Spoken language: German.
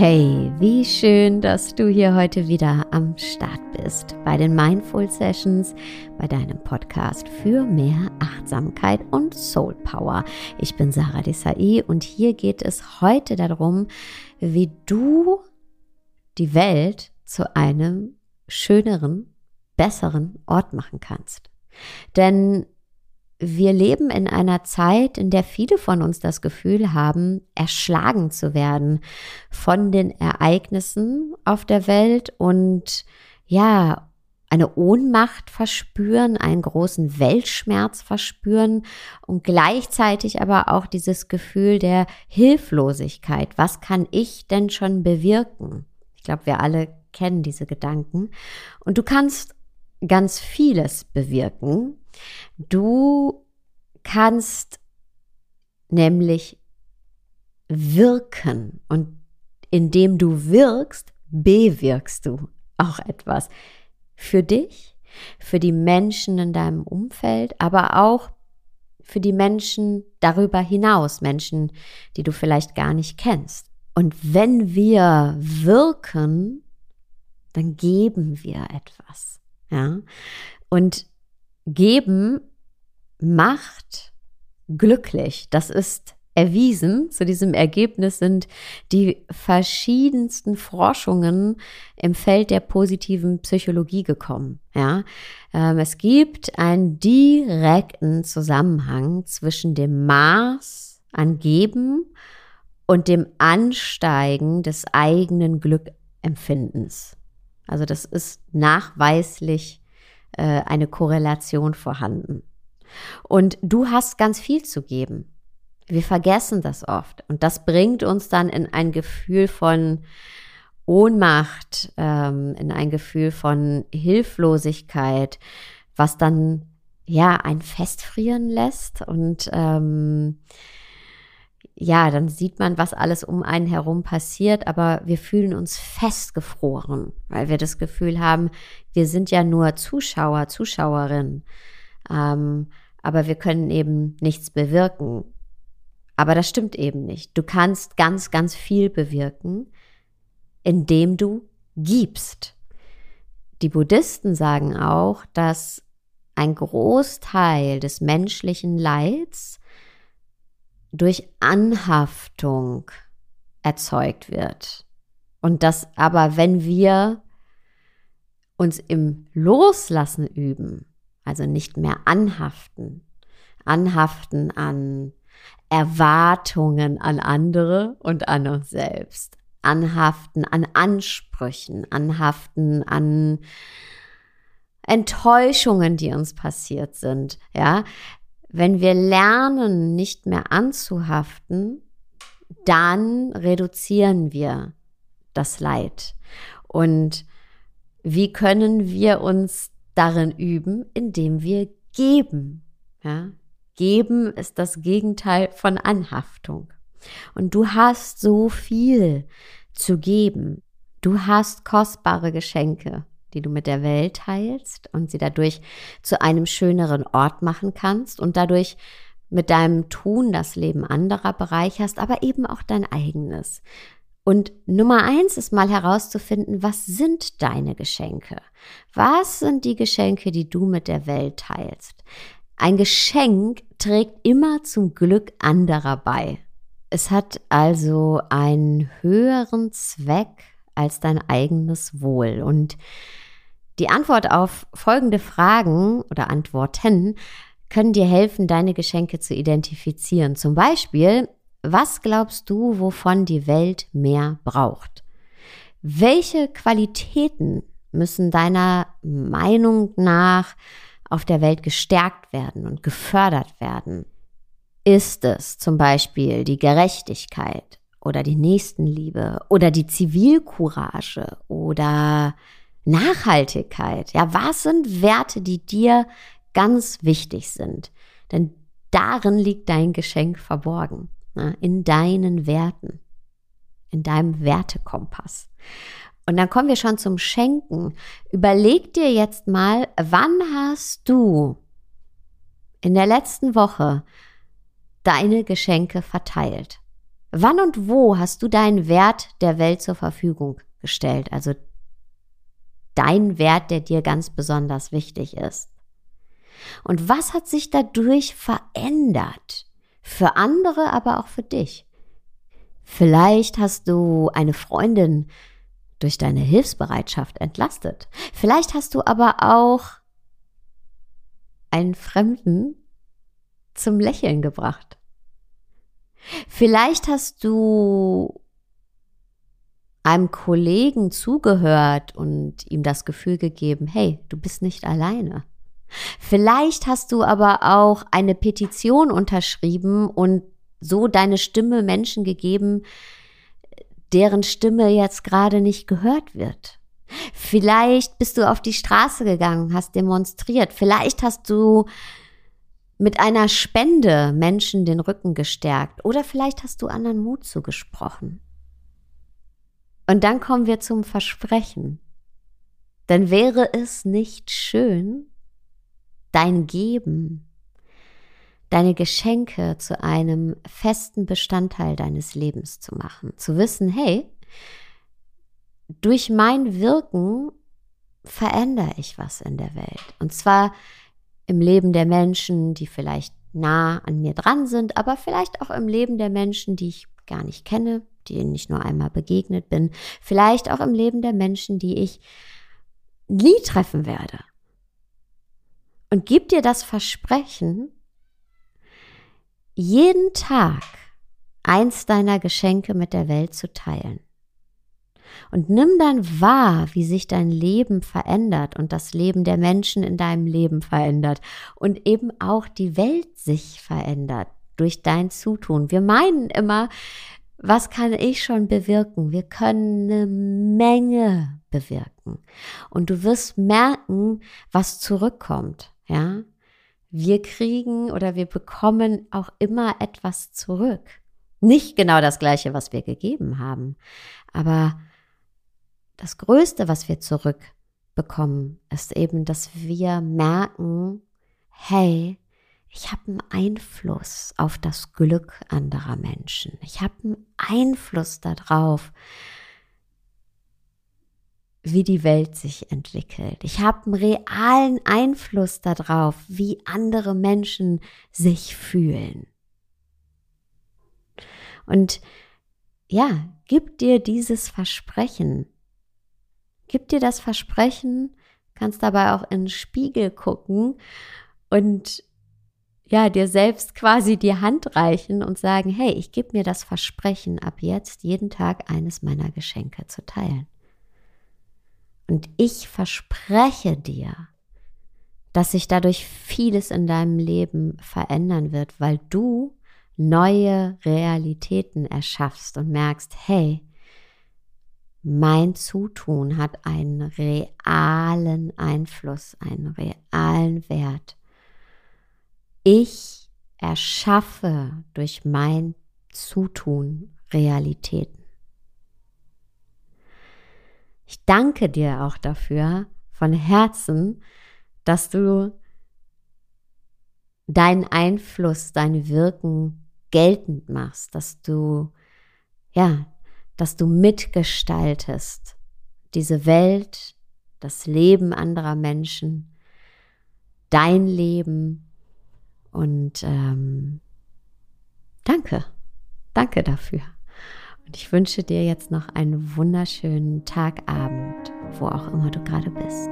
Hey, wie schön, dass du hier heute wieder am Start bist bei den Mindful Sessions, bei deinem Podcast für mehr Achtsamkeit und Soul Power. Ich bin Sarah Desai und hier geht es heute darum, wie du die Welt zu einem schöneren, besseren Ort machen kannst. Denn wir leben in einer Zeit, in der viele von uns das Gefühl haben, erschlagen zu werden von den Ereignissen auf der Welt und ja, eine Ohnmacht verspüren, einen großen Weltschmerz verspüren und gleichzeitig aber auch dieses Gefühl der Hilflosigkeit. Was kann ich denn schon bewirken? Ich glaube, wir alle kennen diese Gedanken. Und du kannst ganz vieles bewirken. Du kannst nämlich wirken und indem du wirkst, bewirkst du auch etwas für dich, für die Menschen in deinem Umfeld, aber auch für die Menschen darüber hinaus, Menschen, die du vielleicht gar nicht kennst. Und wenn wir wirken, dann geben wir etwas. Ja? Und geben macht glücklich. Das ist erwiesen. Zu diesem Ergebnis sind die verschiedensten Forschungen im Feld der positiven Psychologie gekommen. Ja, ähm, es gibt einen direkten Zusammenhang zwischen dem Maß an Geben und dem Ansteigen des eigenen Glückempfindens. Also das ist nachweislich äh, eine Korrelation vorhanden. Und du hast ganz viel zu geben. Wir vergessen das oft. Und das bringt uns dann in ein Gefühl von Ohnmacht, ähm, in ein Gefühl von Hilflosigkeit, was dann ja ein festfrieren lässt und ähm, ja, dann sieht man, was alles um einen herum passiert, aber wir fühlen uns festgefroren, weil wir das Gefühl haben, wir sind ja nur Zuschauer, Zuschauerin. Ähm, aber wir können eben nichts bewirken. Aber das stimmt eben nicht. Du kannst ganz, ganz viel bewirken, indem du gibst. Die Buddhisten sagen auch, dass ein Großteil des menschlichen Leids durch Anhaftung erzeugt wird. Und dass aber, wenn wir uns im Loslassen üben, also nicht mehr anhaften. Anhaften an Erwartungen an andere und an uns selbst. Anhaften an Ansprüchen, anhaften an Enttäuschungen, die uns passiert sind. Ja, wenn wir lernen, nicht mehr anzuhaften, dann reduzieren wir das Leid. Und wie können wir uns darin üben, indem wir geben. Ja? Geben ist das Gegenteil von Anhaftung. Und du hast so viel zu geben. Du hast kostbare Geschenke, die du mit der Welt teilst und sie dadurch zu einem schöneren Ort machen kannst und dadurch mit deinem Tun das Leben anderer bereicherst, aber eben auch dein eigenes. Und Nummer eins ist mal herauszufinden, was sind deine Geschenke? Was sind die Geschenke, die du mit der Welt teilst? Ein Geschenk trägt immer zum Glück anderer bei. Es hat also einen höheren Zweck als dein eigenes Wohl. Und die Antwort auf folgende Fragen oder Antworten können dir helfen, deine Geschenke zu identifizieren. Zum Beispiel, was glaubst du, wovon die Welt mehr braucht? Welche Qualitäten müssen deiner Meinung nach auf der Welt gestärkt werden und gefördert werden? Ist es zum Beispiel die Gerechtigkeit oder die Nächstenliebe oder die Zivilcourage oder Nachhaltigkeit? Ja, was sind Werte, die dir ganz wichtig sind? Denn darin liegt dein Geschenk verborgen ne, in deinen Werten, in deinem Wertekompass. Und dann kommen wir schon zum Schenken. Überleg dir jetzt mal, wann hast du in der letzten Woche deine Geschenke verteilt? Wann und wo hast du deinen Wert der Welt zur Verfügung gestellt? Also dein Wert, der dir ganz besonders wichtig ist. Und was hat sich dadurch verändert? Für andere, aber auch für dich. Vielleicht hast du eine Freundin durch deine Hilfsbereitschaft entlastet. Vielleicht hast du aber auch einen Fremden zum Lächeln gebracht. Vielleicht hast du einem Kollegen zugehört und ihm das Gefühl gegeben, hey, du bist nicht alleine. Vielleicht hast du aber auch eine Petition unterschrieben und so deine Stimme Menschen gegeben, deren Stimme jetzt gerade nicht gehört wird. Vielleicht bist du auf die Straße gegangen, hast demonstriert. Vielleicht hast du mit einer Spende Menschen den Rücken gestärkt oder vielleicht hast du anderen Mut zugesprochen. Und dann kommen wir zum Versprechen. Denn wäre es nicht schön, dein Geben, deine Geschenke zu einem festen Bestandteil deines Lebens zu machen, zu wissen, hey, durch mein Wirken verändere ich was in der Welt. Und zwar im Leben der Menschen, die vielleicht nah an mir dran sind, aber vielleicht auch im Leben der Menschen, die ich gar nicht kenne, denen ich nur einmal begegnet bin, vielleicht auch im Leben der Menschen, die ich nie treffen werde. Und gib dir das Versprechen, jeden Tag eins deiner Geschenke mit der Welt zu teilen. Und nimm dann wahr, wie sich dein Leben verändert und das Leben der Menschen in deinem Leben verändert und eben auch die Welt sich verändert durch dein Zutun. Wir meinen immer, was kann ich schon bewirken? Wir können eine Menge bewirken. Und du wirst merken, was zurückkommt, ja? Wir kriegen oder wir bekommen auch immer etwas zurück. Nicht genau das gleiche, was wir gegeben haben, aber das Größte, was wir zurückbekommen, ist eben, dass wir merken, hey, ich habe einen Einfluss auf das Glück anderer Menschen. Ich habe einen Einfluss darauf, wie die Welt sich entwickelt. Ich habe einen realen Einfluss darauf, wie andere Menschen sich fühlen. Und ja, gib dir dieses Versprechen, Gib dir das Versprechen, kannst dabei auch in den Spiegel gucken und ja, dir selbst quasi die Hand reichen und sagen, hey, ich gebe mir das Versprechen, ab jetzt jeden Tag eines meiner Geschenke zu teilen. Und ich verspreche dir, dass sich dadurch vieles in deinem Leben verändern wird, weil du neue Realitäten erschaffst und merkst, hey, mein Zutun hat einen realen Einfluss, einen realen Wert. Ich erschaffe durch mein Zutun Realitäten. Ich danke dir auch dafür von Herzen, dass du deinen Einfluss, dein Wirken geltend machst, dass du ja dass du mitgestaltest, diese Welt, das Leben anderer Menschen, dein Leben und ähm, danke, danke dafür. Und ich wünsche dir jetzt noch einen wunderschönen Tagabend, wo auch immer du gerade bist.